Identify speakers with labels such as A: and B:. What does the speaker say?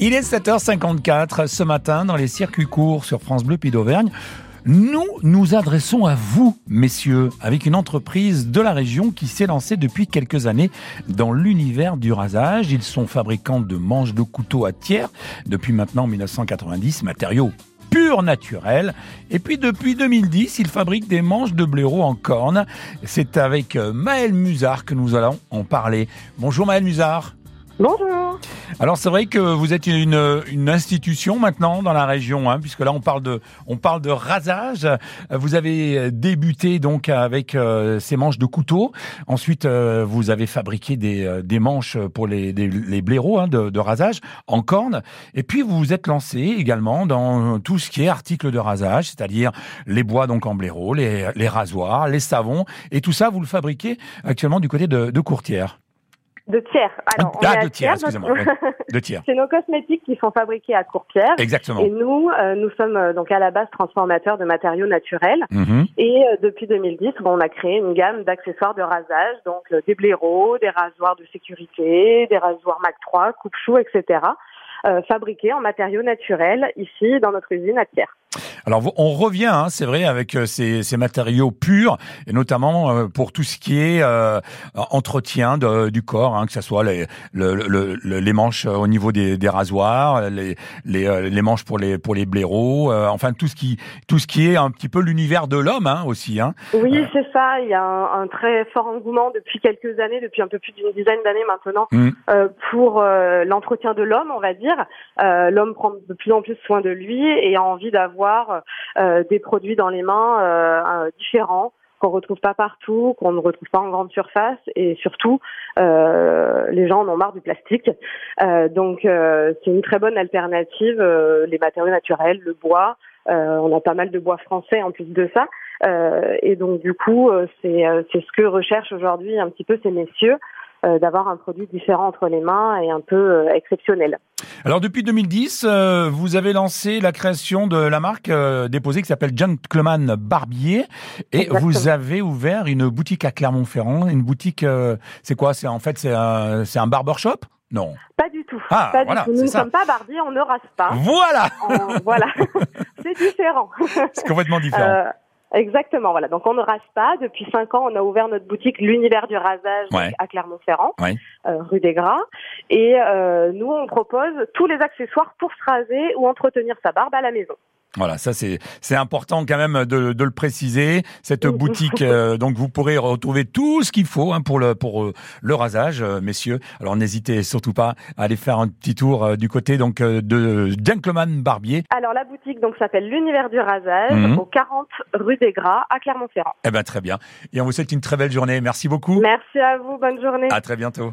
A: Il est 7h54 ce matin dans les circuits courts sur France Bleu Pays d'Auvergne. Nous nous adressons à vous, messieurs, avec une entreprise de la région qui s'est lancée depuis quelques années dans l'univers du rasage. Ils sont fabricants de manches de couteaux à tiers depuis maintenant 1990, matériaux purs naturels. Et puis depuis 2010, ils fabriquent des manches de blaireau en corne. C'est avec Maël Musard que nous allons en parler. Bonjour Maël Musard.
B: Bonjour.
A: Alors c'est vrai que vous êtes une, une institution maintenant dans la région, hein, puisque là on parle de on parle de rasage. Vous avez débuté donc avec euh, ces manches de couteau. Ensuite euh, vous avez fabriqué des, euh, des manches pour les, des, les blaireaux hein, de, de, rasage en corne. Et puis vous vous êtes lancé également dans tout ce qui est articles de rasage, c'est-à-dire les bois donc en blaireau, les, les rasoirs, les savons et tout ça vous le fabriquez actuellement du côté de, de Courtière.
B: De tiers. Alors,
A: ah, on de tiers, excusez-moi. De tiers.
B: C'est nos cosmétiques qui sont fabriqués à Courtière.
A: Exactement.
B: Et nous, euh, nous sommes euh, donc à la base transformateurs de matériaux naturels. Mm-hmm. Et euh, depuis 2010, bon, on a créé une gamme d'accessoires de rasage, donc des blaireaux, des rasoirs de sécurité, des rasoirs Mac 3, coupe-chou, etc. fabriqués en matériaux naturels ici dans notre usine à Thiers.
A: Alors on revient, hein, c'est vrai, avec euh, ces, ces, matériaux purs, et notamment euh, pour tout ce qui est euh, entretien de, du corps, hein, que ce soit les, le, le, les manches au niveau des, des rasoirs, les, les, les, manches pour les pour les blaireaux, enfin tout ce qui tout ce qui est un petit peu l'univers de l'homme hein, aussi. Hein.
B: Oui, c'est ça. Il y a un, un, très fort engouement depuis quelques années, depuis un peu plus d'une dizaine d'années maintenant, mmh. pour l'entretien de l'homme, on va dire. l'homme prend de plus en plus soin de lui et a envie d'avoir euh, des produits dans les mains euh, différents qu'on retrouve pas partout, qu'on ne retrouve pas en grande surface, et surtout, euh, les gens en ont marre du plastique. Euh, donc, euh, c'est une très bonne alternative. les matériaux naturels, le bois, on a pas mal de bois français en plus de ça, et donc du coup, c'est ce que recherchent aujourd'hui un petit peu ces messieurs. d'avoir un produit différent entre les mains et un peu exceptionnel.
A: Alors depuis 2010, euh, vous avez lancé la création de la marque euh, déposée qui s'appelle Gentleman Barbier et vous avez ouvert une boutique à Clermont-Ferrand, une boutique euh, c'est quoi? C'est en fait c'est un c'est un barbershop non.
B: Pas du tout. Ah, pas du tout. Nous ne sommes pas barbiers, on ne rase pas.
A: Voilà.
B: voilà. c'est différent.
A: C'est complètement différent.
B: Exactement, voilà. Donc on ne rase pas. Depuis cinq ans, on a ouvert notre boutique L'Univers du rasage à Clermont-Ferrand, euh, rue des Gras. Et euh, nous, on propose tous les accessoires pour se raser ou entretenir sa barbe à la maison.
A: Voilà, ça c'est c'est important quand même de, de le préciser. Cette boutique, euh, donc vous pourrez retrouver tout ce qu'il faut hein, pour le pour euh, le rasage, euh, messieurs. Alors n'hésitez surtout pas à aller faire un petit tour du côté donc de Gentleman Barbier.
B: Alors la boutique donc s'appelle l'Univers du rasage mhm. au 40 rue des Gras à Clermont-Ferrand.
A: Eh ben très bien. Et on vous souhaite une très belle journée. Merci beaucoup.
B: Merci à vous. Bonne journée.
A: À très bientôt.